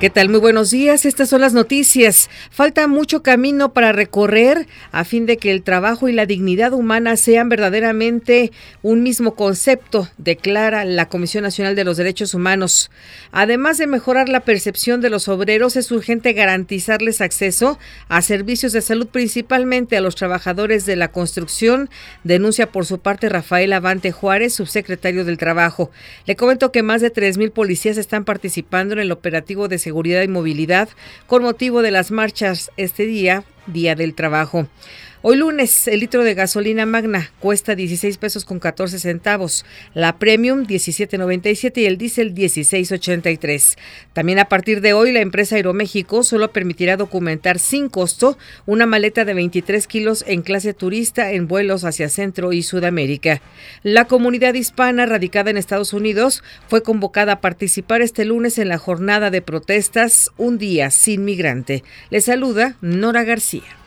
¿Qué tal? Muy buenos días. Estas son las noticias. Falta mucho camino para recorrer a fin de que el trabajo y la dignidad humana sean verdaderamente un mismo concepto, declara la Comisión Nacional de los Derechos Humanos. Además de mejorar la percepción de los obreros, es urgente garantizarles acceso a servicios de salud, principalmente a los trabajadores de la construcción, denuncia por su parte Rafael Avante Juárez, subsecretario del Trabajo. Le comento que más de 3.000 policías están participando en el operativo de seguridad y movilidad con motivo de las marchas este día, Día del Trabajo. Hoy lunes, el litro de gasolina magna cuesta 16 pesos con 14 centavos, la premium 17.97 y el diésel 16.83. También a partir de hoy, la empresa Aeroméxico solo permitirá documentar sin costo una maleta de 23 kilos en clase turista en vuelos hacia Centro y Sudamérica. La comunidad hispana radicada en Estados Unidos fue convocada a participar este lunes en la jornada de protestas Un día sin migrante. Le saluda Nora García.